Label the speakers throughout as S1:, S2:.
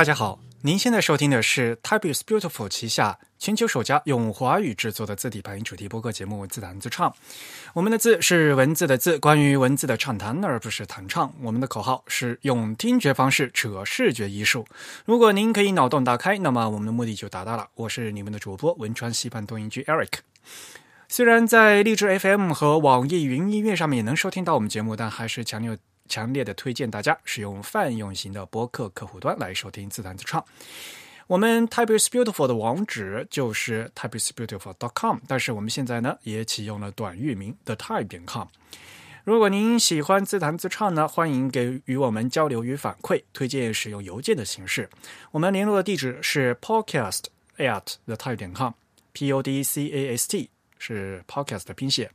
S1: 大家好，您现在收听的是 Type is Beautiful 旗下全球首家用华语制作的字体排音主题播客节目《自弹自唱》。我们的字是文字的字，关于文字的畅谈，而不是弹唱。我们的口号是用听觉方式扯视觉艺术。如果您可以脑洞大开，那么我们的目的就达到了。我是你们的主播文川西半东音居 Eric。虽然在荔枝 FM 和网易云音乐上面也能收听到我们节目，但还是强烈强烈的推荐大家使用泛用型的播客客户端来收听自弹自唱。我们 Type is Beautiful 的网址就是 type is Beautiful. dot com，但是我们现在呢也启用了短域名 the type 点 com。如果您喜欢自弹自唱呢，欢迎给与我们交流与反馈，推荐使用邮件的形式。我们联络的地址是 podcast at the type 点 com，p o d c a s t 是 podcast 的拼写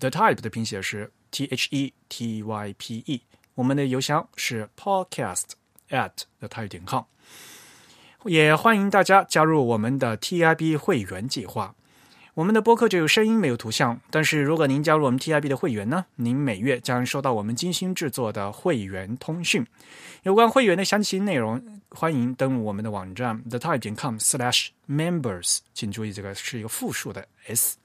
S1: ，the type 的拼写是 t h e t y p e。我们的邮箱是 podcast at the type 点 com。也欢迎大家加入我们的 TIB 会员计划。我们的播客只有声音没有图像，但是如果您加入我们 TIB 的会员呢，您每月将收到我们精心制作的会员通讯。有关会员的详细内容，欢迎登录我们的网站 thetype 点 com/slash/members。请注意，这个是一个复数的 s。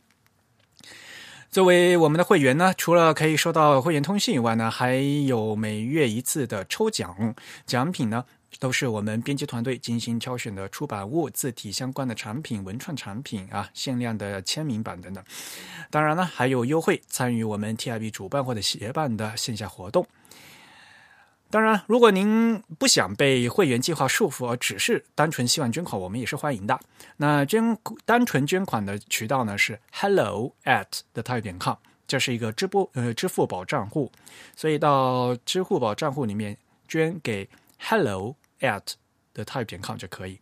S1: 作为我们的会员呢，除了可以收到会员通信以外呢，还有每月一次的抽奖，奖品呢都是我们编辑团队精心挑选的出版物、字体相关的产品、文创产品啊，限量的签名版等等。当然呢，还有优惠，参与我们 TIB 主办或者协办的线下活动。当然，如果您不想被会员计划束缚，而只是单纯希望捐款，我们也是欢迎的。那捐单纯捐款的渠道呢是 hello at the type 点 com，这是一个支付呃支付宝账户，所以到支付宝账户里面捐给 hello at the type 点 com 就可以，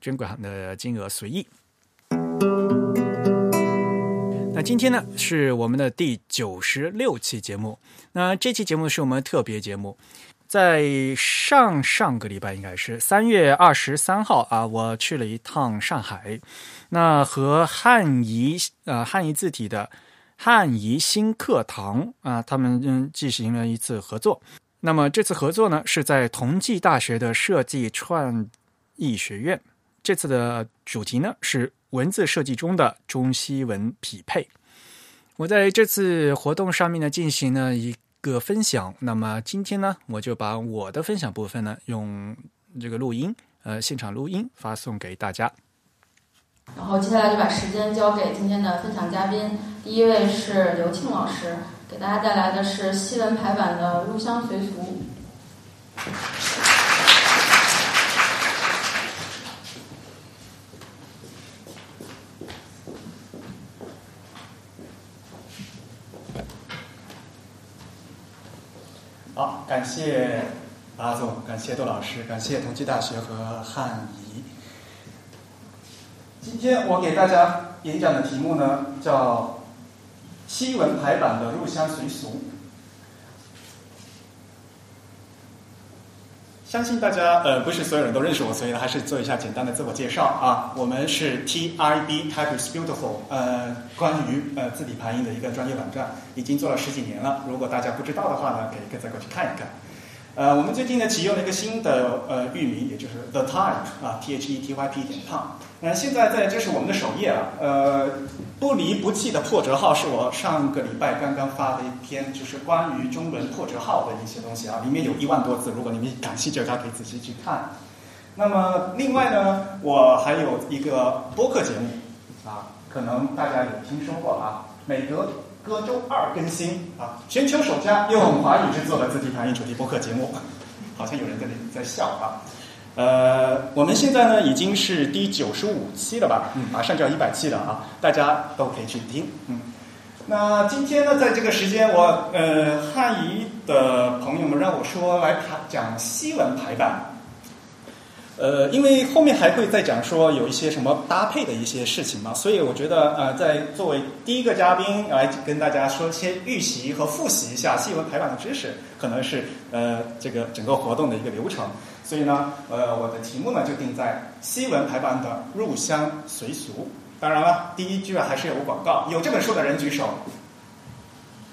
S1: 捐款的金额随意。那今天呢是我们的第九十六期节目，那这期节目是我们特别节目。在上上个礼拜，应该是三月二十三号啊，我去了一趟上海，那和汉仪呃汉仪字体的汉仪新课堂啊，他们嗯进行了一次合作。那么这次合作呢，是在同济大学的设计创意学院。这次的主题呢是文字设计中的中西文匹配。我在这次活动上面呢进行了一。个分享，那么今天呢，我就把我的分享部分呢，用这个录音，呃，现场录音发送给大家。
S2: 然后接下来就把时间交给今天的分享嘉宾，第一位是刘庆老师，给大家带来的是西文排版的入乡随俗。
S1: 好，感谢阿总，感谢杜老师，感谢同济大学和汉仪。今天我给大家演讲的题目呢，叫新闻排版的入乡随俗。相信大家呃不是所有人都认识我，所以呢还是做一下简单的自我介绍啊。我们是 TIB Type is Beautiful，呃，关于呃字体排印的一个专业网站，已经做了十几年了。如果大家不知道的话呢，可以再过去看一看。呃，我们最近呢启用了一个新的呃域名，也就是 The Type 啊，T H E T Y P 点 com。那现在在这是我们的首页啊，呃，不离不弃的破折号是我上个礼拜刚刚发的一篇，就是关于中文破折号的一些东西啊，里面有一万多字，如果你们感兴趣，大家可以仔细去看。那么另外呢，我还有一个播客节目啊，可能大家有听说过啊，每隔隔周二更新啊，全球首家用华语制作的字体排印主题播客节目，好像有人在那在笑啊。呃，我们现在呢已经是第九十五期了吧？嗯，马上就要一百期了啊！大家都可以去听。嗯，那今天呢，在这个时间，我呃汉仪的朋友们让我说来谈讲西文排版。呃，因为后面还会再讲说有一些什么搭配的一些事情嘛，所以我觉得呃，在作为第一个嘉宾来跟大家说先预习和复习一下西文排版的知识，可能是呃这个整个活动的一个流程。所以呢，呃，我的题目呢就定在西文排版的入乡随俗。当然了，第一句还是有广告，有这本书的人举手。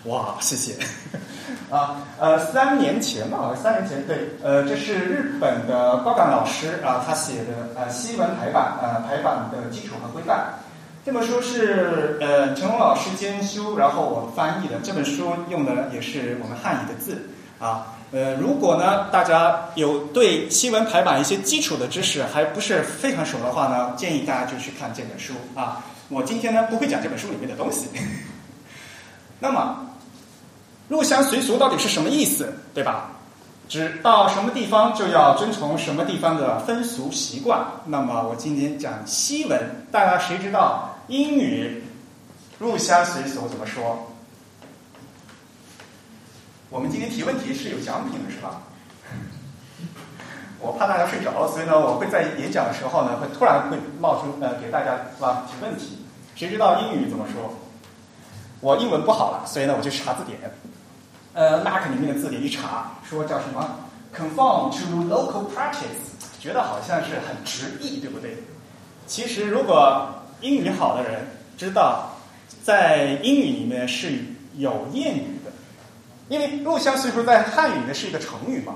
S1: 哇，谢谢。啊，呃，三年前吧，三年前对，呃，这是日本的高岗老师啊，他写的呃西文排版呃排版的基础和规范。这本书是呃陈龙老师监修，然后我翻译的。这本书用的也是我们汉语的字啊。呃，如果呢大家有对西文排版一些基础的知识还不是非常熟的话呢，建议大家就去看这本书啊。我今天呢不会讲这本书里面的东西。那么。入乡随俗到底是什么意思，对吧？指到什么地方就要遵从什么地方的风俗习惯。那么我今天讲西文，大家谁知道英语入乡随俗怎么说？我们今天提问题是有奖品的，是吧？我怕大家睡着了，所以呢，我会在演讲的时候呢，会突然会冒出呃，给大家是吧提问题。谁知道英语怎么说？我英文不好了，所以呢，我就查字典。呃，Mac 里面的字典一查，说叫什么？Conform to local practice，觉得好像是很直译，对不对？其实，如果英语好的人知道，在英语里面是有谚语的，因为入乡随俗在汉语里面是一个成语嘛。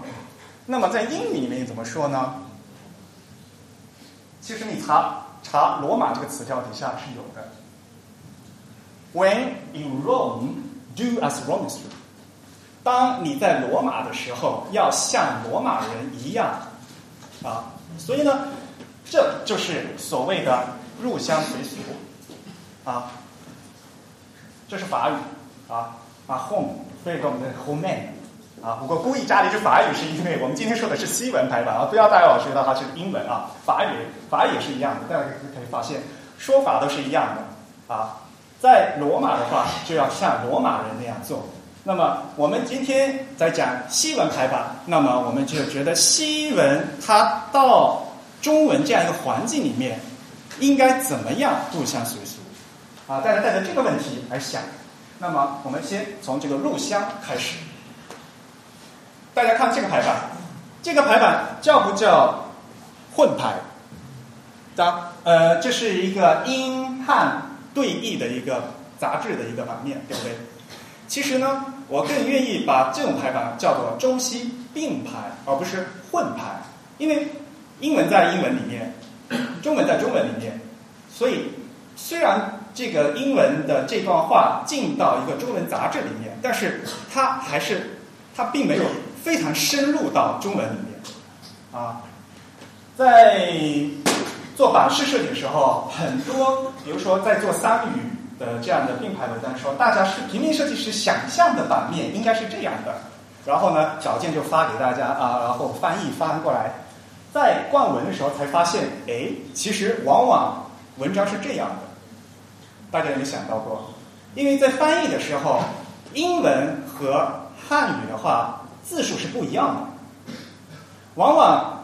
S1: 那么在英语里面怎么说呢？其实你查查罗马这个词条底下是有的。When in Rome, do as Romans do. 当你在罗马的时候，要像罗马人一样啊，所以呢，这就是所谓的入乡随俗啊，这是法语啊啊，home，所以说我们的 home man 啊，不过故意加了一句法语，是因为我们今天说的是西文排版啊，不要大家老觉得它是英文啊，法语法语也是一样的，大家可以发现说法都是一样的啊，在罗马的话就要像罗马人那样做。那么我们今天在讲西文排版，那么我们就觉得西文它到中文这样一个环境里面，应该怎么样入乡随俗？啊，大家带着这个问题来想。那么我们先从这个入乡开始。大家看这个排版，这个排版叫不叫混排？当呃，这是一个英汉对译的一个杂志的一个版面，对不对？其实呢，我更愿意把这种排版叫做中西并排，而不是混排。因为英文在英文里面，中文在中文里面，所以虽然这个英文的这段话进到一个中文杂志里面，但是它还是它并没有非常深入到中文里面。啊，在做版式设计的时候，很多比如说在做三语。的这样的并排文章说，大家是平面设计师想象的版面应该是这样的，然后呢，小健就发给大家啊，然后翻译翻过来，在灌文的时候才发现，哎，其实往往文章是这样的，大家有没有想到过？因为在翻译的时候，英文和汉语的话字数是不一样的，往往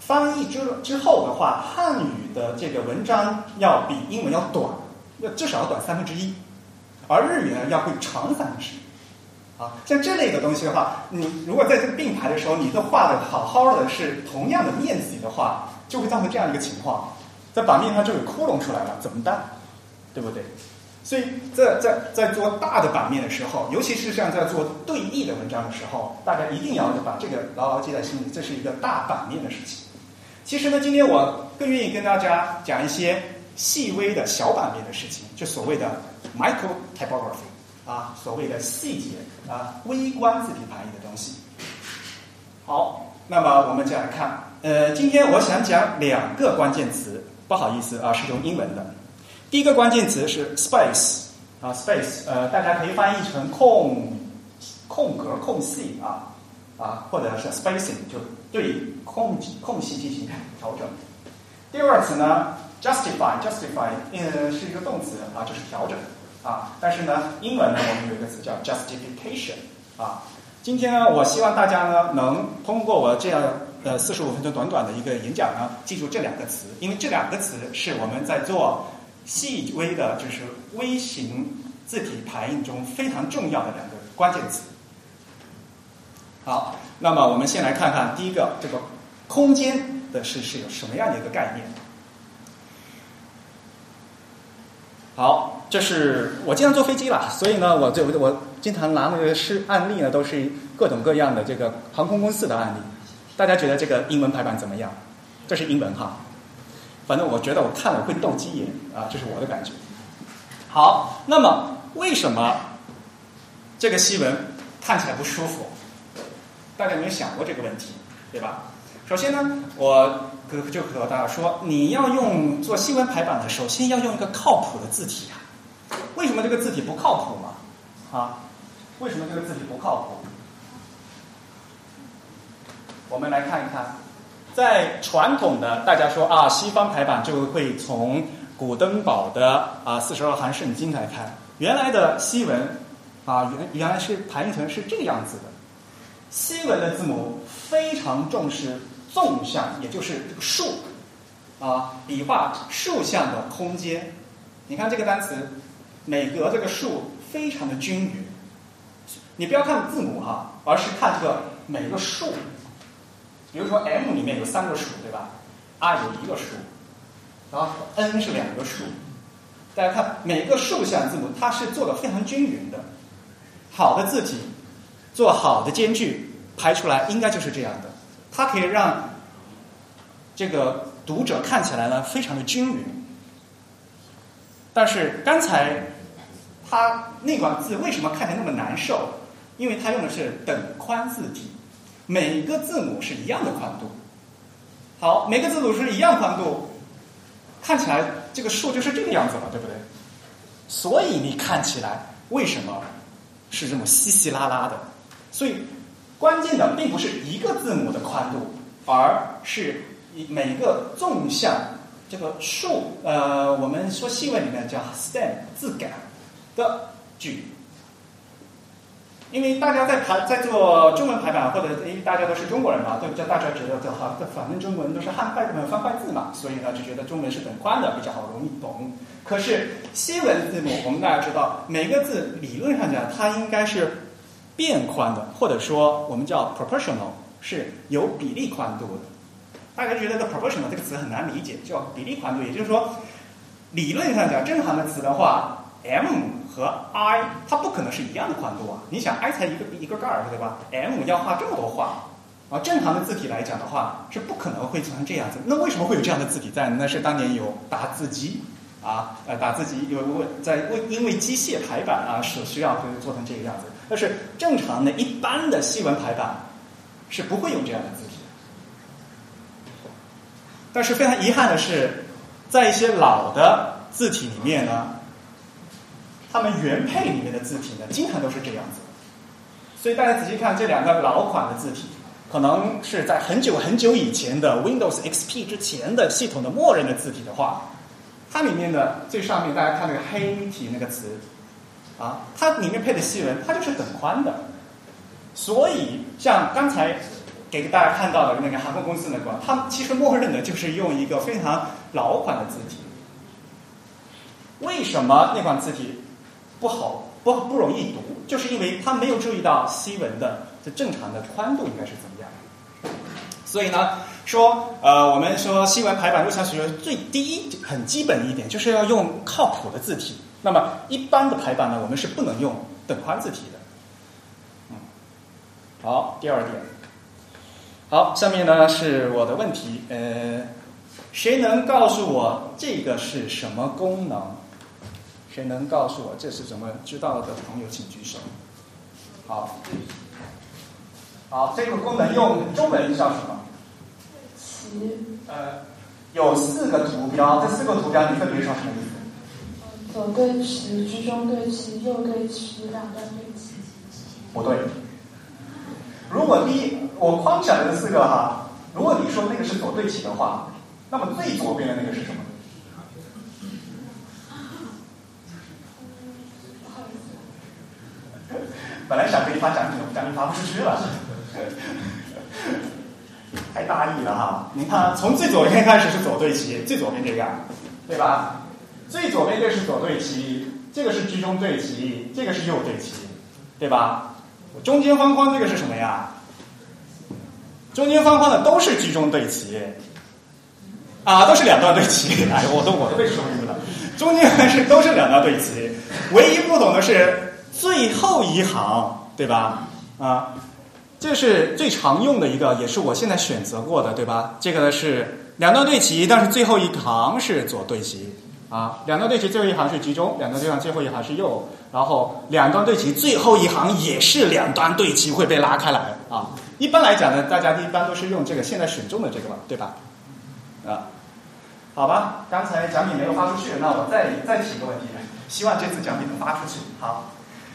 S1: 翻译之之后的话，汉语的这个文章要比英文要短。要至少要短三分之一，而日语呢要会长三分之一，啊，像这类的东西的话，你如果在这个并排的时候，你都画的好好的是同样的面积的话，就会造成这样一个情况，在版面上就有窟窿出来了，怎么办？对不对？所以在在在做大的版面的时候，尤其是像在做对译的文章的时候，大家一定要把这个牢牢记在心里，这是一个大版面的事情。其实呢，今天我更愿意跟大家讲一些。细微的小版面的事情，就所谓的 micro typography 啊，所谓的细节啊，微观字体排印的东西。好，那么我们就来看，呃，今天我想讲两个关键词，不好意思啊，是用英文的。第一个关键词是 space 啊，space，呃，大家可以翻译成空空格、空隙啊啊，或者是 spacing，就对空空隙进行调整。第二个词呢？Justify，justify，呃，是一个动词啊，就是调整啊。但是呢，英文呢，我们有一个词叫 justification 啊。今天呢，我希望大家呢，能通过我这样呃四十五分钟短短的一个演讲呢，记住这两个词，因为这两个词是我们在做细微的，就是微型字体排印中非常重要的两个关键词。好，那么我们先来看看第一个，这个空间的是是有什么样的一个概念？好，这是我经常坐飞机了，所以呢，我这我经常拿那个是案例呢，都是各种各样的这个航空公司的案例。大家觉得这个英文排版怎么样？这是英文哈，反正我觉得我看了会斗鸡眼啊，这是我的感觉。好，那么为什么这个西文看起来不舒服？大家有没有想过这个问题？对吧？首先呢，我就就和大家说，你要用做新闻排版的，首先要用一个靠谱的字体啊。为什么这个字体不靠谱嘛？啊，为什么这个字体不靠谱？我们来看一看，在传统的大家说啊，西方排版就会从古登堡的啊四十二行圣经来看，原来的西文啊原原来是排印成是这个样子的。西文的字母非常重视纵向，也就是这个竖啊笔画竖向的空间。你看这个单词，每格这个竖非常的均匀。你不要看字母哈，而是看这个每个竖。比如说 M 里面有三个竖，对吧？R 有一个竖，然后 N 是两个竖。大家看每个竖向字母，它是做的非常均匀的。好的字体，做好的间距，排出来应该就是这样的。它可以让这个读者看起来呢非常的均匀。但是刚才它那管字为什么看起来那么难受？因为它用的是等宽字体。每个字母是一样的宽度，好，每个字母是一样宽度，看起来这个数就是这个样子了，对不对？所以你看起来为什么是这么稀稀拉拉的？所以关键的并不是一个字母的宽度，而是每个纵向这个竖，呃，我们说西文里面叫 stem 字感的距离。因为大家在排在做中文排版，或者因为大家都是中国人嘛，对不对，大家觉得这哈，反正中文都是汉汉方块字嘛，所以呢就觉得中文是等宽的，比较好容易懂。可是西文字母，我们大家知道，每个字理论上讲，它应该是变宽的，或者说我们叫 proportional，是有比例宽度的。大家觉得这 proportional 这个词很难理解，叫比例宽度，也就是说，理论上讲，正常的词的话，M。和 I 它不可能是一样的宽度啊！你想 I 才一个一个盖儿对吧？M 要画这么多画啊！正常的字体来讲的话是不可能会做成这样子。那为什么会有这样的字体在？那是当年有打字机啊，呃，打字机有为在为因为机械排版啊所需要会做成这个样子。但是正常的一般的西文排版是不会用这样的字体。但是非常遗憾的是，在一些老的字体里面呢。他们原配里面的字体呢，经常都是这样子。所以大家仔细看这两个老款的字体，可能是在很久很久以前的 Windows XP 之前的系统的默认的字体的话，它里面的最上面大家看那个黑体那个词，啊，它里面配的细文它就是很宽的。所以像刚才给大家看到的那个航空公司那个，他们其实默认的就是用一个非常老款的字体。为什么那款字体？不好，不不容易读，就是因为他没有注意到西文的这正常的宽度应该是怎么样。所以呢，说呃，我们说西文排版入墙学最低很基本一点，就是要用靠谱的字体。那么一般的排版呢，我们是不能用等宽字体的。嗯，好，第二点，好，下面呢是我的问题，呃，谁能告诉我这个是什么功能？谁能告诉我这是怎么知道的朋友，请举手。好，好，这个功能用中文叫什么？
S3: 旗。
S1: 呃，有四个图标，这四个图标你分别叫什么意思？
S3: 左对齐，居中对齐，右对齐，两端对齐。
S1: 不对。如果第一我框起来的四个哈，如果你说那个是左对齐的话，那么最左边的那个是什么？本来想给你发奖品，奖品发不出去了，太大意了哈！你看，从最左边开始是左对齐，最左边这个，对吧？最左边这是左对齐，这个是居中对齐，这个是右对齐，对吧？中间方框这个是什么呀？中间方框的都是居中对齐，啊，都是两段对齐。哎，我都我都被说晕了。中间还是都是两段对齐，唯一不同的是最后一行，对吧？啊，这是最常用的一个，也是我现在选择过的，对吧？这个呢是两段对齐，但是最后一行是左对齐啊，两段对齐最后一行是居中，两段对齐最后一行是右，然后两段对齐最后一行也是两段对齐会被拉开来啊。一般来讲呢，大家一般都是用这个现在选中的这个嘛，对吧？啊。好吧，刚才奖品没有发出去，那我再再提一个问题，希望这次奖品能发出去。好，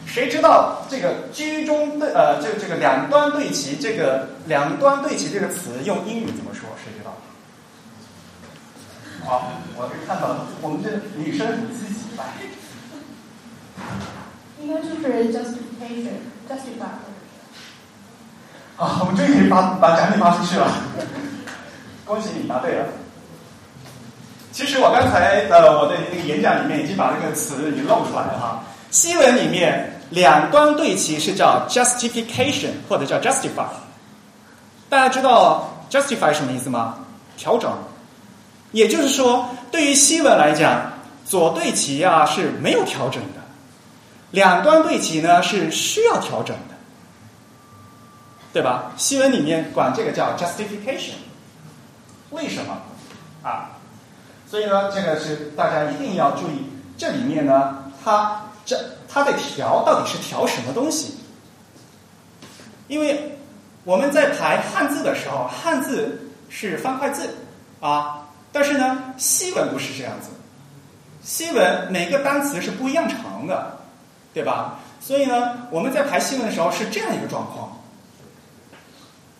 S1: 谁知道这个居中对呃，这这个两端对齐，这个两端对齐这个词用英语怎么说？谁？好，我是看到我们这女生很积极来。
S3: 应该就是 justification，justify。
S1: 啊，我们终于可以把把奖品发出去了，恭喜你答对了。其实我刚才呃我的那个演讲里面已经把这个词已经露出来了哈。西文里面两端对齐是叫 justification 或者叫 justify。大家知道 justify 什么意思吗？调整。也就是说，对于西文来讲，左对齐啊是没有调整的，两端对齐呢是需要调整的，对吧？西文里面管这个叫 justification。为什么啊？所以呢，这个是大家一定要注意，这里面呢，它这它的调到底是调什么东西？因为我们在排汉字的时候，汉字是方块字啊，但是呢，西文不是这样子，西文每个单词是不一样长的，对吧？所以呢，我们在排西文的时候是这样一个状况。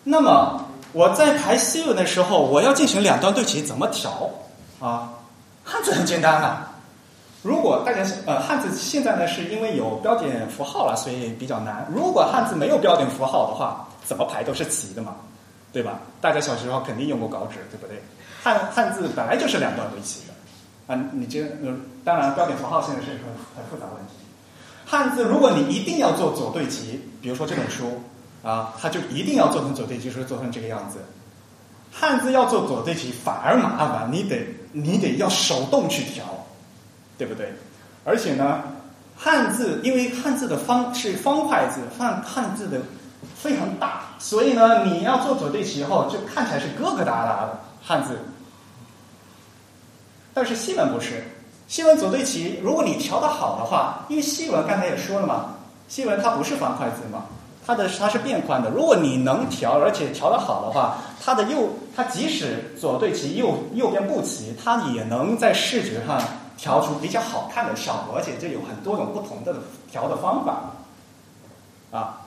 S1: 那么我在排西文的时候，我要进行两段对齐，怎么调？啊，汉字很简单啊。如果大家呃，汉字现在呢是因为有标点符号了，所以比较难。如果汉字没有标点符号的话，怎么排都是齐的嘛，对吧？大家小时候肯定用过稿纸，对不对？汉汉字本来就是两段对齐的啊。你这呃，当然标点符号现在是很很复杂问题。汉字如果你一定要做左对齐，比如说这本书啊，它就一定要做成左对齐，是做成这个样子。汉字要做左对齐反而麻烦，你得你得要手动去调，对不对？而且呢，汉字因为汉字的方是方块字，汉汉字的非常大，所以呢，你要做左对齐后，就看起来是疙疙瘩瘩的汉字。但是西文不是，西文左对齐，如果你调的好的话，因为西文刚才也说了嘛，西文它不是方块字嘛。它的它是变宽的，如果你能调，而且调的好的话，它的右它即使左对齐，右右边不齐，它也能在视觉上调出比较好看的效果，而且这有很多种不同的调的方法。啊，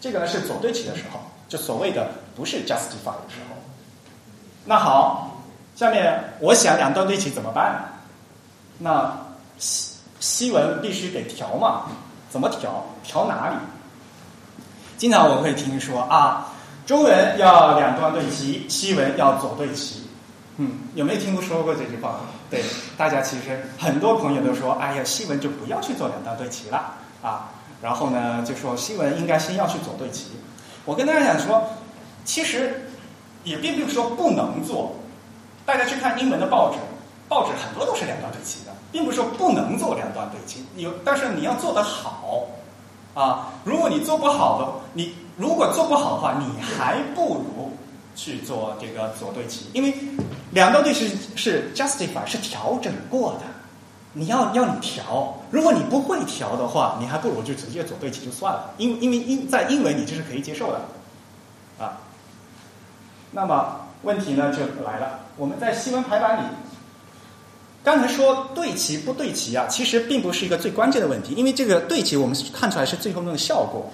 S1: 这个呢是左对齐的时候，就所谓的不是 justify 的时候。那好，下面我想两段对齐怎么办？那西西文必须得调嘛？怎么调？调哪里？经常我会听说啊，中文要两端对齐，西文要左对齐。嗯，有没有听过说过这句话？对，大家其实很多朋友都说，哎呀，西文就不要去做两端对齐了啊。然后呢，就说新闻应该先要去左对齐。我跟大家讲说，其实也并不是说不能做。大家去看英文的报纸，报纸很多都是两端对齐的，并不是说不能做两端对齐。有，但是你要做得好。啊，如果你做不好的，你如果做不好的话，你还不如去做这个左对齐，因为两段对齐是 justify 是调整过的，你要要你调，如果你不会调的话，你还不如就直接左对齐就算了，因因为英在英文你这是可以接受的，啊，那么问题呢就来了，我们在西文排版里。刚才说对齐不对齐啊，其实并不是一个最关键的问题，因为这个对齐我们看出来是最后那个效果。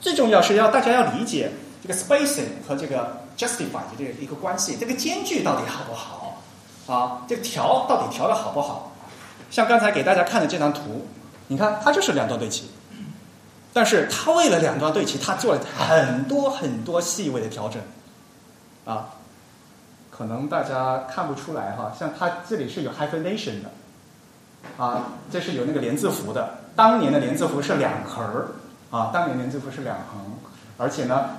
S1: 最重要是要大家要理解这个 spacing 和这个 justify 的这个一个关系，这个间距到底好不好啊？这个调到底调的好不好？像刚才给大家看的这张图，你看它就是两端对齐，但是它为了两端对齐，它做了很多很多细微的调整啊。可能大家看不出来哈，像它这里是有 hyphenation 的，啊，这是有那个连字符的。当年的连字符是两横儿，啊，当年连字符是两横，而且呢，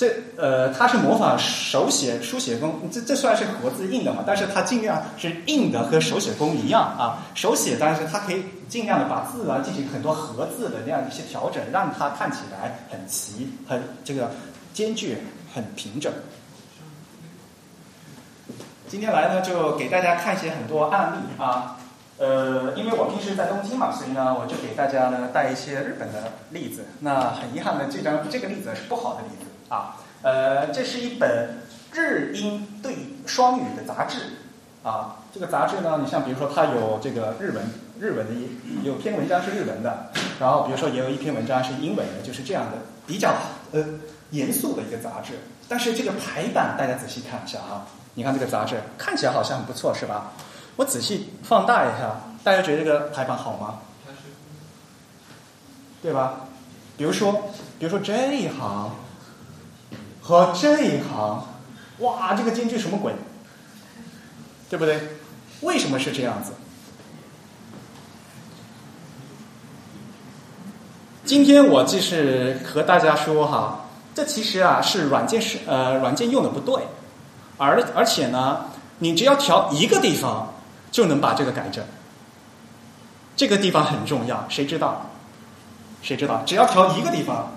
S1: 这呃，它是模仿手写书写工，这这虽然是活字印的嘛，但是它尽量是印的和手写工一样啊。手写，但是它可以尽量的把字啊进行很多合字的那样一些调整，让它看起来很齐、很这个间距很平整。今天来呢，就给大家看一些很多案例啊。呃，因为我平时在东京嘛，所以呢，我就给大家呢带一些日本的例子。那很遗憾的，这张这个例子是不好的例子啊。呃，这是一本日英对双语的杂志啊。这个杂志呢，你像比如说它有这个日文，日文的有篇文章是日文的，然后比如说也有一篇文章是英文的，就是这样的比较呃严肃的一个杂志。但是这个排版大家仔细看一下啊，你看这个杂志看起来好像很不错，是吧？我仔细放大一下，大家觉得这个排版好吗？对吧？比如说，比如说这一行和这一行，哇，这个间距什么鬼？对不对？为什么是这样子？今天我就是和大家说哈，这其实啊是软件是呃软件用的不对，而而且呢，你只要调一个地方。就能把这个改正，这个地方很重要，谁知道？谁知道？只要调一个地方，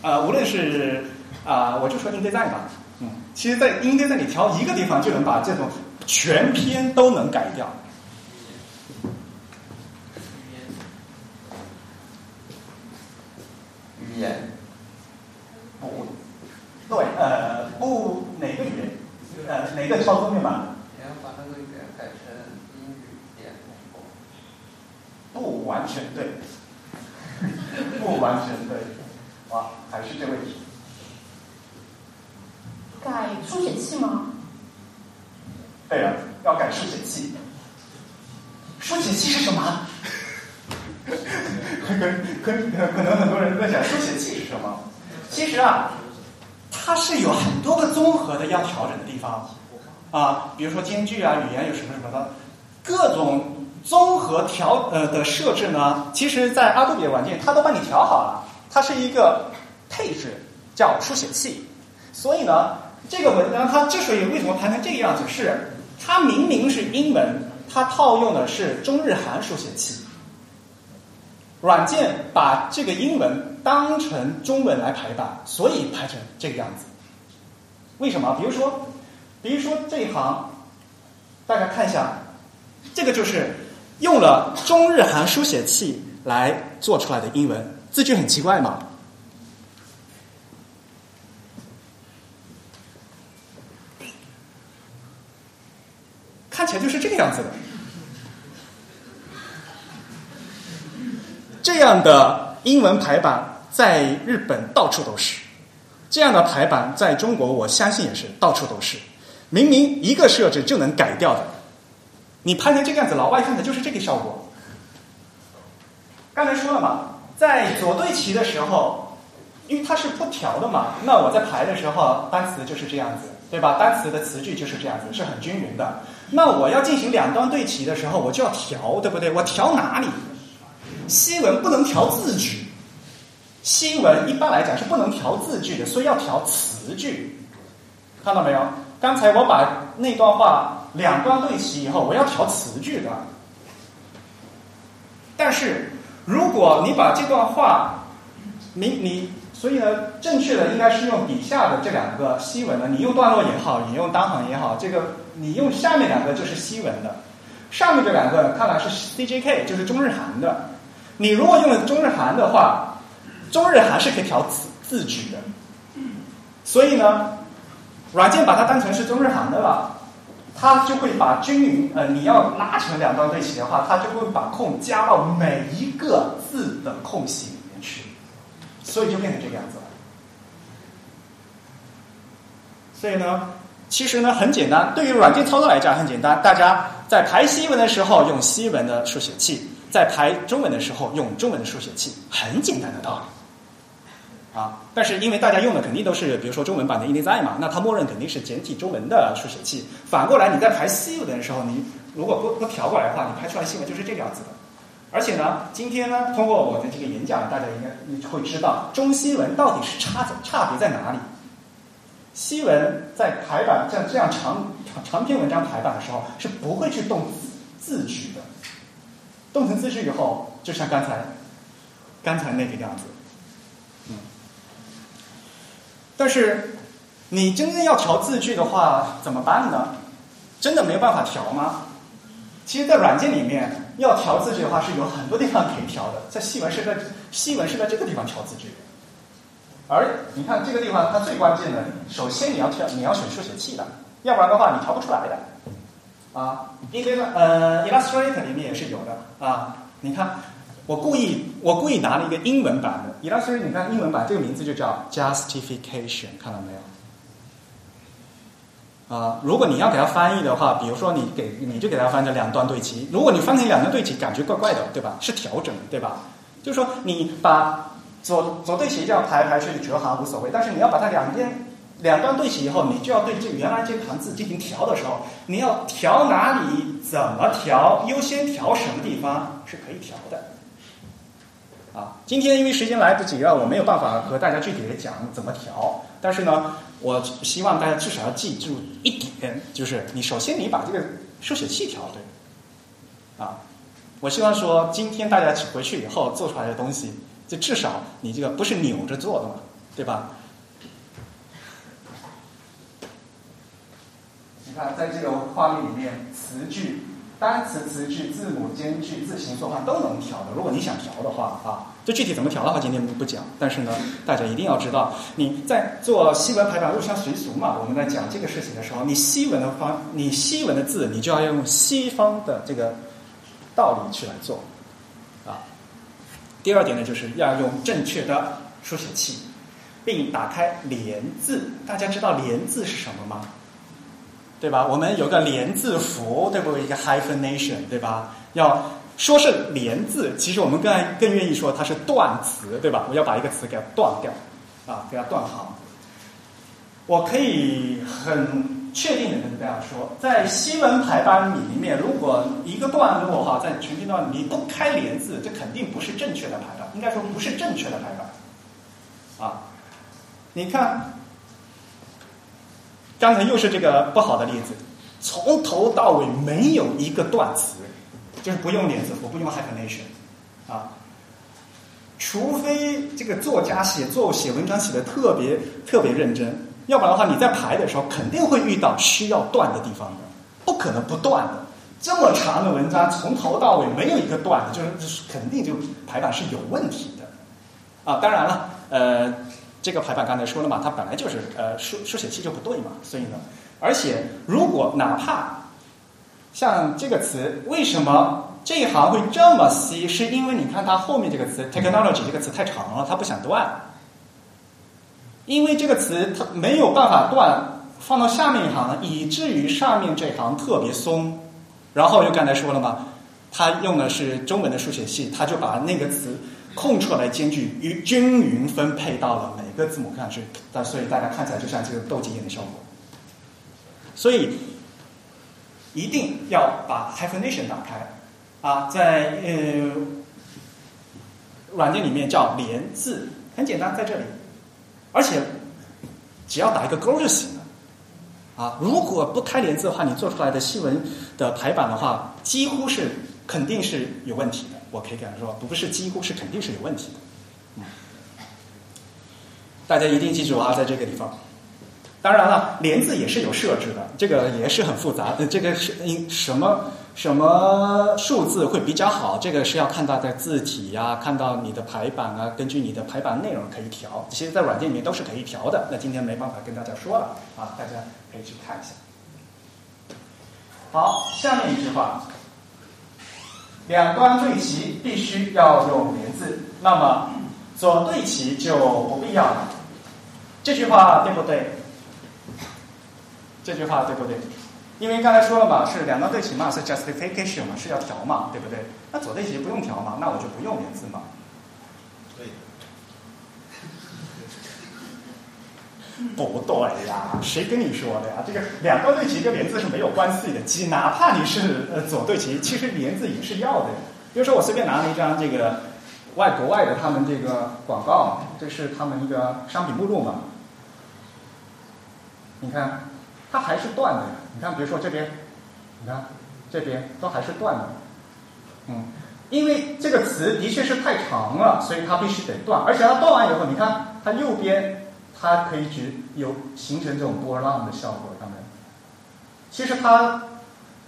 S1: 啊，无论是啊，我就说 InDesign 吧，嗯，其实，在 InDesign 里调一个地方，就能把这种全篇都能改掉。语言，不，对，呃，不，哪个语言？呃，哪个操作面板？不完全对，不完全对，啊，还是这问题。
S3: 改书写器吗？
S1: 对呀，要改书写器。书写器是什么？可可可能很多人在想书写器是什么？其实啊，它是有很多个综合的要调整的地方啊，比如说间距啊、语言有什么什么的，各种。综合调呃的设置呢，其实，在阿杜比的软件，它都帮你调好了。它是一个配置，叫书写器。所以呢，这个文章它之所以为什么排成这个样子，是它明明是英文，它套用的是中日韩书写器。软件把这个英文当成中文来排版，所以排成这个样子。为什么？比如说，比如说这一行，大家看一下，这个就是。用了中日韩书写器来做出来的英文字句很奇怪吗？看起来就是这个样子的。这样的英文排版在日本到处都是，这样的排版在中国我相信也是到处都是。明明一个设置就能改掉的。你拍成这个样子，老外看的就是这个效果。刚才说了嘛，在左对齐的时候，因为它是不调的嘛，那我在排的时候，单词就是这样子，对吧？单词的词句就是这样子，是很均匀的。那我要进行两端对齐的时候，我就要调，对不对？我调哪里？西文不能调字句，西文一般来讲是不能调字句的，所以要调词句。看到没有？刚才我把那段话。两端对齐以后，我要调词句的。但是，如果你把这段话，你你，所以呢，正确的应该是用底下的这两个西文的。你用段落也好，你用单行也好，这个你用下面两个就是西文的，上面这两个看来是 CJK，就是中日韩的。你如果用了中日韩的话，中日韩是可以调字字句的。所以呢，软件把它当成是中日韩的了。它就会把均匀，呃，你要拉成两段对齐的话，它就会把空加到每一个字的空隙，所以就变成这个样子了。所以呢，其实呢很简单，对于软件操作来讲很简单，大家在排西文的时候用西文的书写器，在排中文的时候用中文的书写器，很简单的道理。啊，但是因为大家用的肯定都是，比如说中文版的 InDesign 嘛，那它默认肯定是简体中文的书写器。反过来，你在排西文的时候，你如果不不调过来的话，你排出来新闻就是这个样子的。而且呢，今天呢，通过我的这个演讲，大家应该会知道中西文到底是差在差别在哪里。西文在排版像这样长长长篇文章排版的时候，是不会去动字字句的。动成字句以后，就像刚才刚才那个样子，嗯。但是你真正要调字句的话，怎么办呢？真的没有办法调吗？其实，在软件里面要调字句的话，是有很多地方可以调的。在西文是在西文是在这个地方调字句。而你看这个地方，它最关键的，首先你要调，你要选书写器的，要不然的话你调不出来的。啊，因为，呃，Illustrator 里面也是有的啊。你看，我故意我故意拿了一个英文版的 Illustrator，你看英文版这个名字就叫 Justification，看到没有？啊，如果你要给它翻译的话，比如说你给你就给它翻成两段对齐，如果你翻成两段对齐，感觉怪怪的，对吧？是调整，对吧？就是说你把左左对齐这样排排去折行无所谓，但是你要把它两边两段对齐以后，你就要对这原来这行字进行调的时候，你要调哪里，怎么调，优先调什么地方是可以调的。啊，今天因为时间来不及了，我没有办法和大家具体的讲怎么调。但是呢，我希望大家至少要记住一点，就是你首先你把这个书写器调对。啊，我希望说今天大家回去以后做出来的东西，就至少你这个不是扭着做的嘛，对吧？你看，在这个画面里面，词句。单词、词句、字母、间距、字形、缩放都能调的。如果你想调的话啊，就具体怎么调的话，今天不讲。但是呢，大家一定要知道，你在做西文排版入乡随俗嘛。我们在讲这个事情的时候，你西文的方，你西文的字，你就要用西方的这个道理去来做啊。第二点呢，就是要用正确的书写器，并打开连字。大家知道连字是什么吗？对吧？我们有个连字符，对不对？一个 hyphenation，对吧？要说是连字，其实我们更更愿意说它是断词，对吧？我要把一个词给它断掉，啊，给它断行。我可以很确定的跟大家说，在西文排版里面，如果一个段落哈，在全篇段你不开连字，这肯定不是正确的排版，应该说不是正确的排版。啊，你看。刚才又是这个不好的例子，从头到尾没有一个断词，就是不用连字符，不用 hyphenation，啊，除非这个作家写作写文章写的特别特别认真，要不然的话你在排的时候肯定会遇到需要断的地方的，不可能不断的。这么长的文章从头到尾没有一个断的，就是肯定就排版是有问题的，啊，当然了，呃。这个排版刚才说了嘛，它本来就是呃书书写器就不对嘛，所以呢，而且如果哪怕像这个词，为什么这一行会这么细？是因为你看它后面这个词 technology 这个词太长了，它不想断，因为这个词它没有办法断，放到下面一行，以至于上面这行特别松。然后又刚才说了嘛，它用的是中文的书写器，它就把那个词。空出来间距与均匀分配到了每个字母看上去，但所以大家看起来就像这个斗鸡眼的效果。所以一定要把 hyphenation 打开啊，在呃软件里面叫连字，很简单，在这里，而且只要打一个勾就行了啊。如果不开连字的话，你做出来的西文的排版的话，几乎是肯定是有问题的。我可以跟他说，不是几乎是肯定是有问题的，嗯，大家一定记住啊，在这个地方。当然了，连字也是有设置的，这个也是很复杂的。这个是因什么什么数字会比较好？这个是要看到的字体呀，看到你的排版啊，根据你的排版内容可以调。其实，在软件里面都是可以调的。那今天没办法跟大家说了啊，大家可以去看一下。好，下面一句话。两端对齐必须要用连字，那么左对齐就不必要了。这句话对不对？这句话对不对？因为刚才说了嘛，是两端对齐嘛，是 justification 嘛，是要调嘛，对不对？那左对齐不用调嘛，那我就不用连字嘛。对不对呀，谁跟你说的呀？这个两端对齐跟连字是没有关系的，即哪怕你是呃左对齐，其实连字也是要的。比如说我随便拿了一张这个外国外的他们这个广告，这是他们一个商品目录嘛。你看它还是断的。你看，比如说这边，你看这边都还是断的，嗯，因为这个词的确是太长了，所以它必须得断，而且它断完以后，你看它右边它可以只有形成这种波浪的效果，看没？其实它，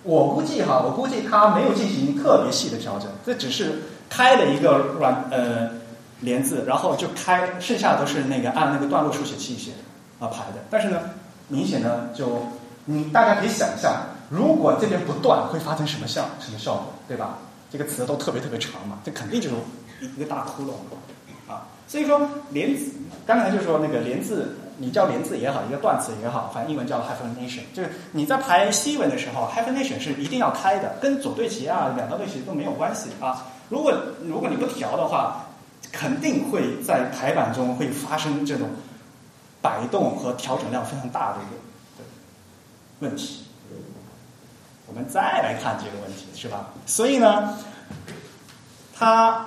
S1: 我估计哈，我估计它没有进行特别细的调整，这只是开了一个软呃连字，然后就开，剩下都是那个按那个段落书写器写啊排的。但是呢，明显呢就，你大家可以想象，如果这边不断会发生什么效什么效果，对吧？这个词都特别特别长嘛，这肯定就是一个大窟窿。所以说连字，刚才就说那个连字。你叫连字也好，一个断词也好，反正英文叫 hyphenation，就是你在排西文的时候，hyphenation 是一定要开的，跟左对齐啊、两道对齐都没有关系啊。如果如果你不调的话，肯定会在排版中会发生这种摆动和调整量非常大的一个问题。我们再来看这个问题，是吧？所以呢，它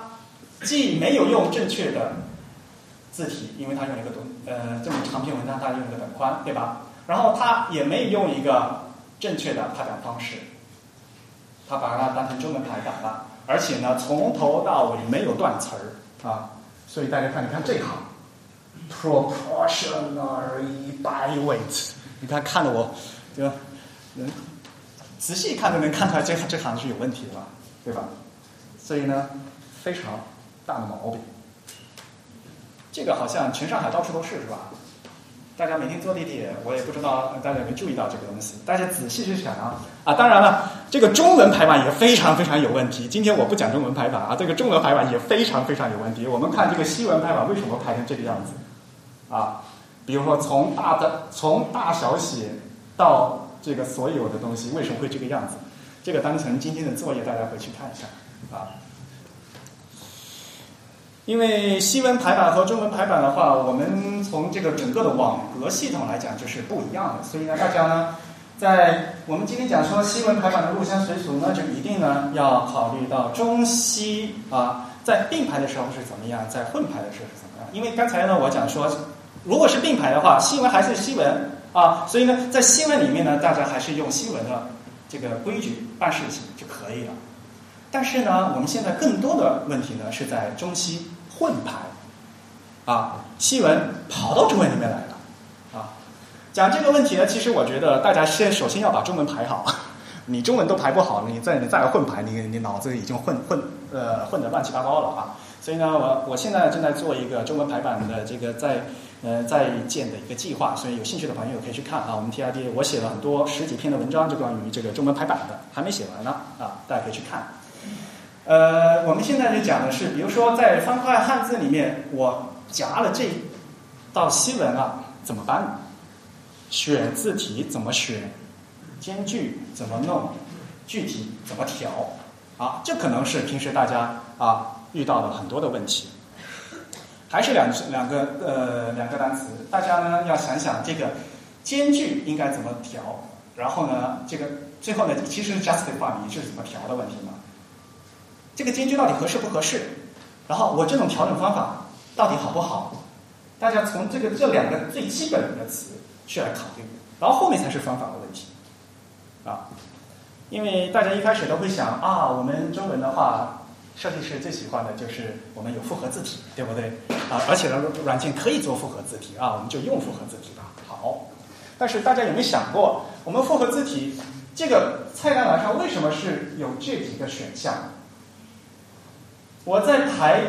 S1: 既没有用正确的。字体，因为它用一个短，呃，这么长篇文章，它用一个短宽，对吧？然后它也没用一个正确的排版方式，它把它当成中文排版了，而且呢，从头到尾没有断词儿啊，所以大家看，你看这行，proportionally by weight，你看看的我，对吧？能仔细看都能看出来，这这行是有问题的吧，对吧？所以呢，非常大的毛病。这个好像全上海到处都是，是吧？大家每天坐地铁，我也不知道大家有没有注意到这个东西。大家仔细去想啊啊！当然了，这个中文排版也非常非常有问题。今天我不讲中文排版啊，这个中文排版也非常非常有问题。我们看这个西文排版为什么排成这个样子啊？比如说从大的从大小写到这个所有的东西为什么会这个样子？这个当成今天的作业，大家回去看一下啊。因为西文排版和中文排版的话，我们从这个整个的网格系统来讲就是不一样的，所以呢，大家呢，在我们今天讲说西文排版的入乡随俗呢，就一定呢要考虑到中西啊，在并排的时候是怎么样，在混排的时候是怎么样。因为刚才呢，我讲说，如果是并排的话，西文还是西文啊，所以呢，在西文里面呢，大家还是用西文的这个规矩办事情就可以了。但是呢，我们现在更多的问题呢，是在中西。混排，啊，西文跑到中文里面来了，啊，讲这个问题呢，其实我觉得大家先首先要把中文排好，你中文都排不好，你再你再来混排，你你脑子已经混混呃混得乱七八糟了啊，所以呢，我我现在正在做一个中文排版的这个在呃在建的一个计划，所以有兴趣的朋友可以去看啊，我们 TID 我写了很多十几篇的文章，就关于这个中文排版的，还没写完呢啊，大家可以去看。呃，我们现在就讲的是，比如说在方块汉字里面，我夹了这道西文啊，怎么办？选字体怎么选？间距怎么弄？具体怎么调？啊，这可能是平时大家啊遇到的很多的问题。还是两两个呃两个单词，大家呢要想想这个间距应该怎么调，然后呢这个最后呢其实 justify 你是怎么调的问题嘛。这个间距到底合适不合适？然后我这种调整方法到底好不好？大家从这个这两个最基本的词去来考虑，然后后面才是方法的问题啊。因为大家一开始都会想啊，我们中文的话，设计师最喜欢的就是我们有复合字体，对不对？啊，而且呢，软件可以做复合字体啊，我们就用复合字体吧。好，但是大家有没有想过，我们复合字体这个菜单栏上为什么是有这几个选项？我在排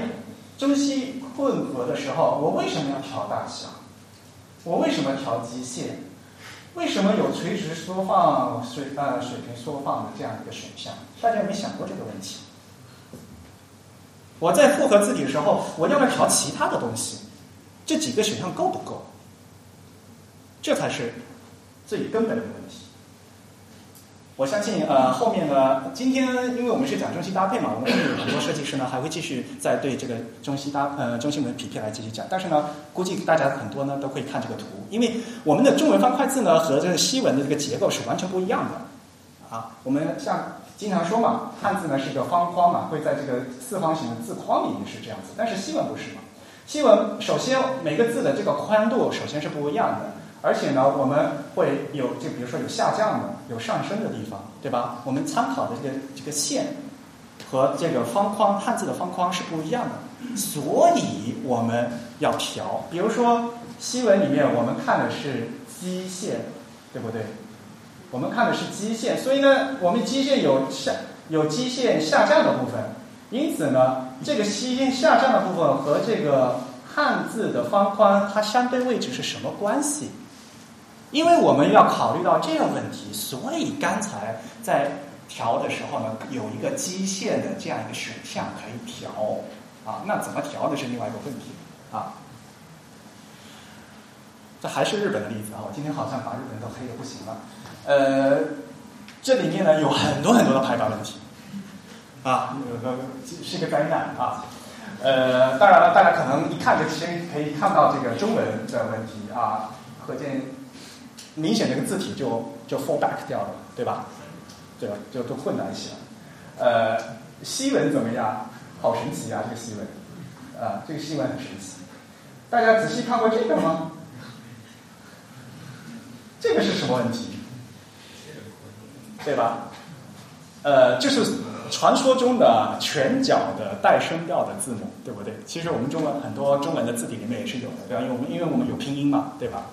S1: 中西混合的时候，我为什么要调大小？我为什么调基线？为什么有垂直缩放、水呃水平缩放的这样一个选项？大家有没有想过这个问题？我在复合字体的时候，我要不要调其他的东西？这几个选项够不够？这才是最根本的问题。我相信，呃，后面呢，今天因为我们是讲中西搭配嘛，我们有很多设计师呢还会继续在对这个中西搭呃中西文匹配来继续讲。但是呢，估计大家很多呢都会看这个图，因为我们的中文方块字呢和这个西文的这个结构是完全不一样的。啊，我们像经常说嘛，汉字呢是一个方框嘛，会在这个四方形的字框里面是这样子，但是西文不是嘛。西文首先每个字的这个宽度首先是不一样的。而且呢，我们会有就比如说有下降的，有上升的地方，对吧？我们参考的这个这个线和这个方框汉字的方框是不一样的，所以我们要调。比如说西文里面我们看的是基线，对不对？我们看的是基线，所以呢，我们基线有下有基线下降的部分，因此呢，这个基线下降的部分和这个汉字的方框它相对位置是什么关系？因为我们要考虑到这个问题，所以刚才在调的时候呢，有一个基线的这样一个选项可以调啊。那怎么调的是另外一个问题啊。这还是日本的例子啊！我今天好像把日本都黑的不行了。呃，这里面呢有很多很多的排版问题啊，是一个灾难啊。呃，当然了，大家可能一看就先可以看到这个中文的问题啊，可见。明显这个字体就就 fall back 掉了，对吧？对吧？就都混在一起了。呃，西文怎么样？好神奇啊！这个西文，啊，这个西文很神奇。大家仔细看过这个吗？这个是什么问题？对吧？呃，就是传说中的全角的带声调的字母，对不对？其实我们中文很多中文的字体里面也是有的，对吧？因为我们因为我们有拼音嘛，对吧？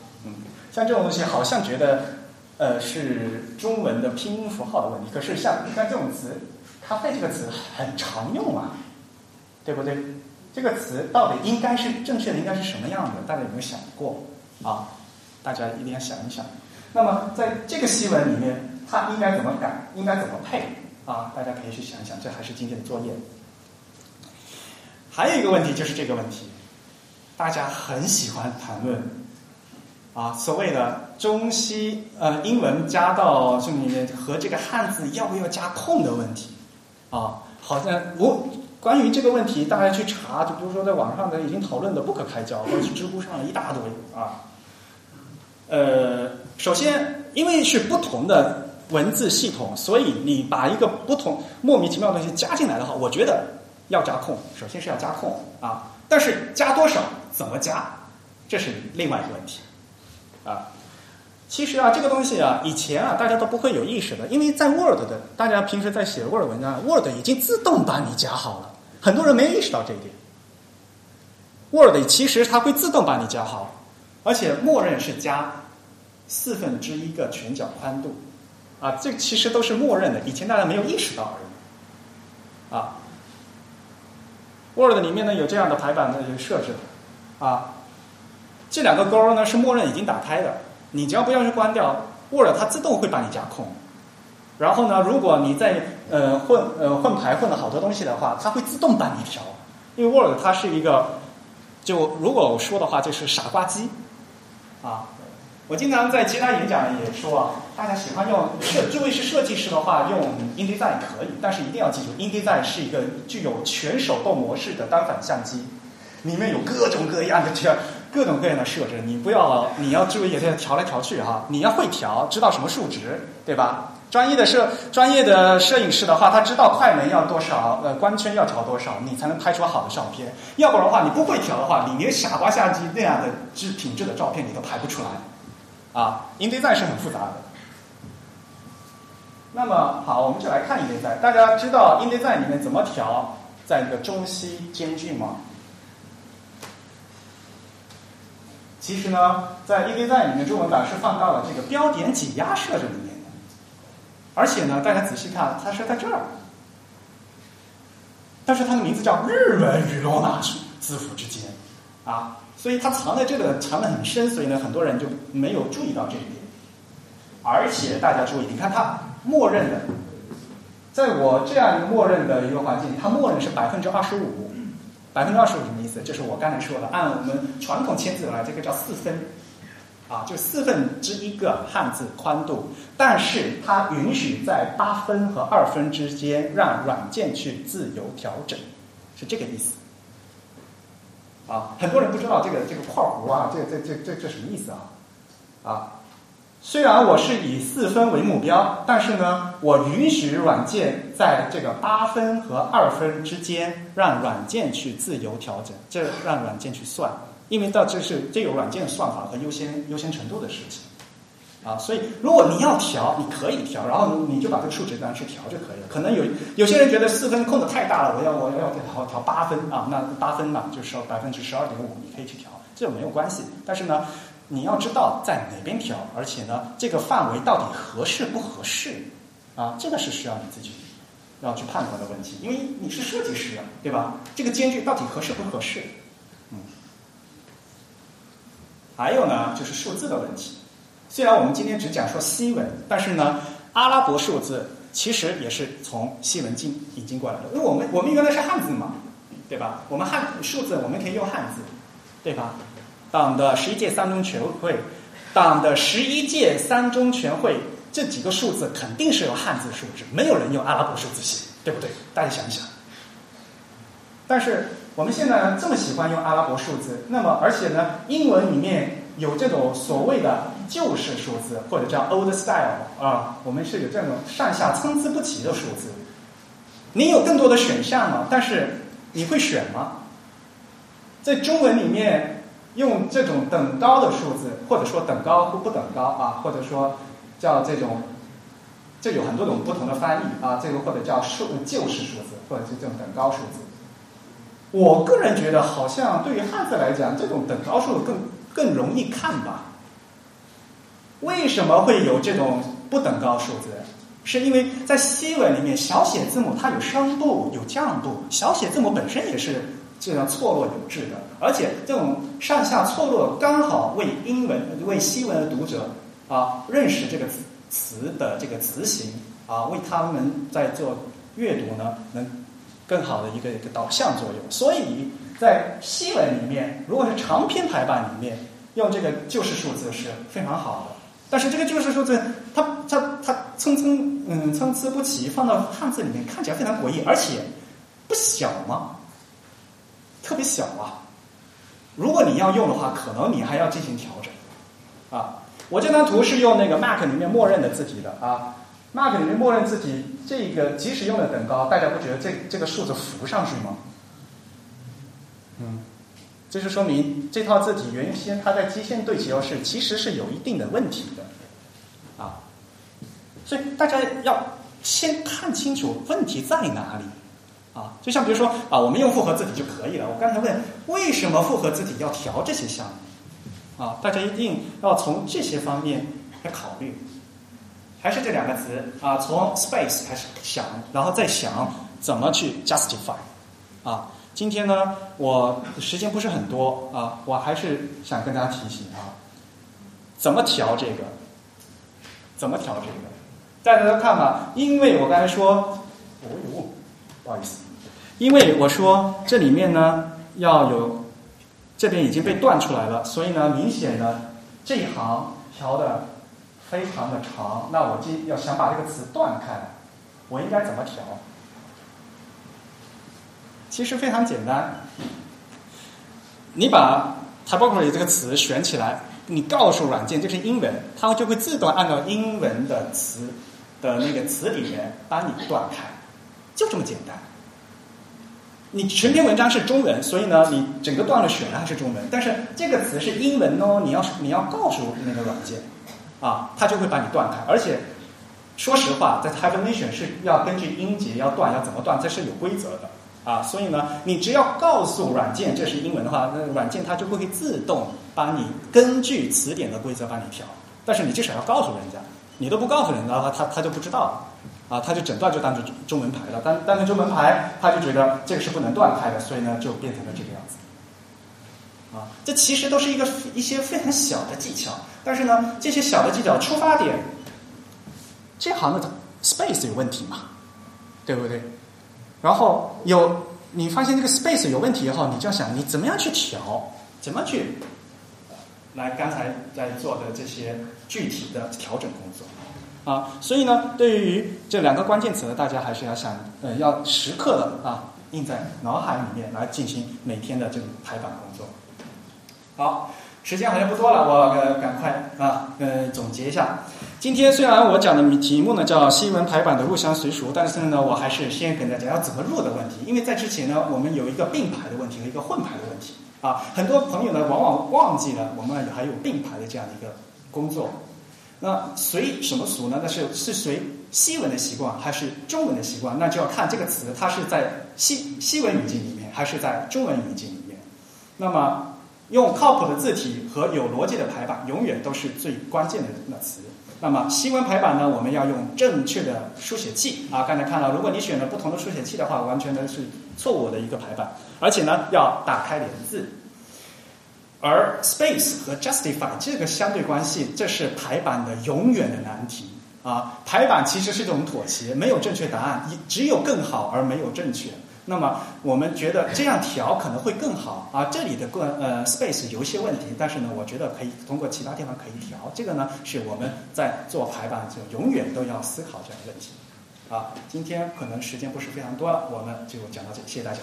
S1: 像这种东西，好像觉得，呃，是中文的拼音符号的问题。可是像像这种词，“咖啡”这个词很常用啊，对不对？这个词到底应该是正确的，应该是什么样的？大家有没有想过啊？大家一定要想一想。那么在这个西文里面，它应该怎么改？应该怎么配？啊，大家可以去想一想。这还是今天的作业。还有一个问题就是这个问题，大家很喜欢谈论。啊，所谓的中西呃英文加到这里面和这个汉字要不要加空的问题，啊，好像我关于这个问题，大家去查，就比如说在网上的已经讨论的不可开交，或者是知乎上的一大堆啊。呃，首先因为是不同的文字系统，所以你把一个不同莫名其妙的东西加进来的话，我觉得要加空，首先是要加空啊，但是加多少，怎么加，这是另外一个问题。啊，其实啊，这个东西啊，以前啊，大家都不会有意识的，因为在 Word 的，大家平时在写 Word 文章，Word 已经自动帮你加好了，很多人没有意识到这一点。Word 其实它会自动帮你加好，而且默认是加四分之一个全角宽度，啊，这其实都是默认的，以前大家没有意识到而已。啊，Word 里面呢有这样的排版的一个设置，啊。这两个勾呢是默认已经打开的，你只要不要去关掉，Word 它自动会帮你加空。然后呢，如果你在呃混呃混排混了好多东西的话，它会自动帮你调。因为 Word 它是一个，就如果我说的话就是傻瓜机啊。我经常在其他演讲也说啊，大家喜欢用设，这位是设计师的话，用 InDesign 可以，但是一定要记住，InDesign 是一个具有全手动模式的单反相机，里面有各种各样的调。各种各样的设置，你不要，你要注意也是调来调去哈。你要会调，知道什么数值，对吧？专业的摄专业的摄影师的话，他知道快门要多少，呃，光圈要调多少，你才能拍出好的照片。要不然的话，你不会调的话，你连傻瓜相机那样的质品质的照片你都拍不出来。啊，InDesign 是很复杂的。那么好，我们就来看 ND-Z，。大家知道 InDesign 里面怎么调在一个中西间距吗？其实呢，在 e d z 里面，中文版是放到了这个标点挤压设置里面的，而且呢，大家仔细看，它是在这儿，但是它的名字叫日文与罗马字符之间啊，所以它藏在这个藏得很深，所以呢，很多人就没有注意到这一点。而且大家注意，你看它默认的，在我这样一个默认的一个环境，它默认是百分之二十五。百分之二十五什么意思？就是我刚才说的，按我们传统签字来，这个叫四分，啊，就四分之一个汉字宽度，但是它允许在八分和二分之间让软件去自由调整，是这个意思。啊，很多人不知道这个这个括弧啊，这这这这这什么意思啊？啊。虽然我是以四分为目标，但是呢，我允许软件在这个八分和二分之间让软件去自由调整，这让软件去算因为到这是这有软件算法和优先优先程度的事情。啊，所以如果你要调，你可以调，然后你就把这个数值单去调就可以了。可能有有些人觉得四分空的太大了，我要我要调调八分啊，那八分嘛就是百分之十二点五，你可以去调，这没有关系。但是呢，你要知道在哪边调，而且呢，这个范围到底合适不合适啊，这个是需要你自己要去判断的问题，因为你是设计师啊，对吧？这个间距到底合适不合适？嗯，还有呢，就是数字的问题。虽然我们今天只讲说西文，但是呢，阿拉伯数字其实也是从西文进引进过来的。因为我们我们原来是汉字嘛，对吧？我们汉数字我们可以用汉字，对吧？党的十一届三中全会，党的十一届三中全会这几个数字肯定是用汉字数字，没有人用阿拉伯数字写，对不对？大家想一想。但是我们现在这么喜欢用阿拉伯数字，那么而且呢，英文里面有这种所谓的。旧式数字或者叫 old style 啊，我们是有这种上下参差不齐的数字。你有更多的选项嘛？但是你会选吗？在中文里面用这种等高的数字，或者说等高或不等高啊，或者说叫这种，这有很多种不同的翻译啊。这个或者叫数旧式数字，或者是这种等高数字。我个人觉得，好像对于汉字来讲，这种等高数更更容易看吧。为什么会有这种不等高数字？是因为在西文里面，小写字母它有升度、有降度，小写字母本身也是这样错落有致的，而且这种上下错落刚好为英文、为西文的读者啊认识这个词的这个词形啊，为他们在做阅读呢，能更好的一个一个导向作用。所以在西文里面，如果是长篇排版里面用这个旧式数字是非常好的。但是这个旧式数字，它它它参差嗯参差不齐，放到汉字里面看起来非常诡异，而且不小嘛，特别小啊。如果你要用的话，可能你还要进行调整啊。我这张图是用那个 Mac 里面默认的字体的啊，Mac 里面默认字体，这个即使用了等高，大家不觉得这这个数字浮上去吗？嗯。这就说明这套字体原先它在基线对齐后是其实是有一定的问题的，啊，所以大家要先看清楚问题在哪里，啊，就像比如说啊，我们用复合字体就可以了。我刚才问为什么复合字体要调这些项目，啊，大家一定要从这些方面来考虑，还是这两个词啊，从 space 开始想，然后再想怎么去 justify，啊。今天呢，我时间不是很多啊，我还是想跟大家提醒啊，怎么调这个？怎么调这个？大家都看吧，因为我刚才说，哦，不好意思，因为我说这里面呢要有这边已经被断出来了，所以呢，明显的这一行调的非常的长，那我今要想把这个词断开，我应该怎么调？其实非常简单，你把 typography 这个词选起来，你告诉软件这是英文，它就会自动按照英文的词的那个词里面帮你断开，就这么简单。你全篇文章是中文，所以呢，你整个段落选的还是中文，但是这个词是英文哦，你要是你要告诉那个软件，啊，它就会把你断开。而且说实话，在 typation 是要根据音节要断，要怎么断，这是有规则的。啊，所以呢，你只要告诉软件这是英文的话，那软件它就会自动帮你根据词典的规则帮你调。但是你至少要告诉人家，你都不告诉人家的话，他他就不知道，啊，他就整段就当成中文牌了。当当成中文牌，他就觉得这个是不能断开的，所以呢，就变成了这个样子。啊，这其实都是一个一些非常小的技巧，但是呢，这些小的技巧出发点，这行的 space 有问题嘛，对不对？然后有你发现这个 space 有问题以后，你就要想你怎么样去调，怎么去来刚才在做的这些具体的调整工作啊。所以呢，对于这两个关键词呢，大家还是要想，呃，要时刻的啊印在脑海里面来进行每天的这种排版工作。好。时间好像不多了，我赶快啊，呃，总结一下。今天虽然我讲的题目呢叫新闻排版的入乡随俗，但是呢，我还是先跟大家要怎么入的问题。因为在之前呢，我们有一个并排的问题和一个混排的问题。啊，很多朋友呢，往往忘记了我们还有并排的这样的一个工作。那随什么俗呢？那是是随西文的习惯还是中文的习惯？那就要看这个词它是在西西文语境里面还是在中文语境里面。那么用靠谱的字体和有逻辑的排版，永远都是最关键的那词。那么西文排版呢，我们要用正确的书写器啊。刚才看到，如果你选了不同的书写器的话，完全的是错误的一个排版。而且呢，要打开连字。而 space 和 justify 这个相对关系，这是排版的永远的难题啊！排版其实是一种妥协，没有正确答案，只有更好而没有正确。那么我们觉得这样调可能会更好啊！这里的个呃 space 有一些问题，但是呢，我觉得可以通过其他地方可以调。这个呢，是我们在做排版就永远都要思考这样的问题啊！今天可能时间不是非常多，我们就讲到这，谢谢大家。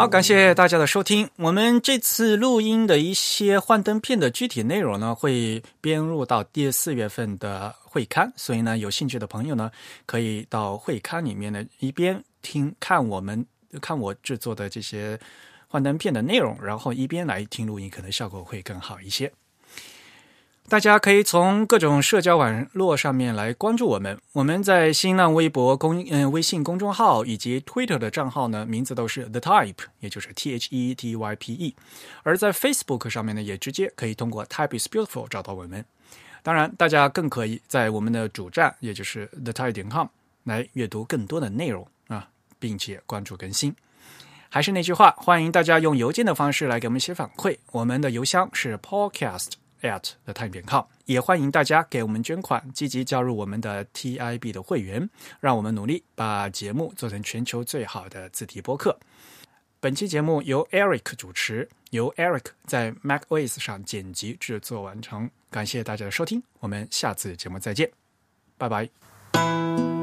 S2: 好，感谢大家的收听。我们这次录音的一些幻灯片的具体内容呢，会编入到第四月份的会刊，所以呢，有兴趣的朋友呢，可以到会刊里面呢，一边听看我们看我制作的这些幻灯片的内容，然后一边来听录音，可能效果会更好一些。大家可以从各种社交网络上面来关注我们。我们在新浪微博公嗯微信公众号以及 Twitter 的账号呢，名字都是 The Type，也就是 T H E T Y P E。而在 Facebook 上面呢，也直接可以通过 Type is Beautiful 找到我们。当然，大家更可以在我们的主站，也就是 The Type 点 com 来阅读更多的内容啊，并且关注更新。还是那句话，欢迎大家用邮件的方式来给我们写反馈。我们的邮箱是 Podcast。At the time 点 com，也欢迎大家给我们捐款，积极加入我们的 TIB 的会员，让我们努力把节目做成全球最好的字体播客。本期节目由 Eric 主持，由 Eric 在 MacOS 上剪辑制作完成。感谢大家的收听，我们下次节目再见，拜拜。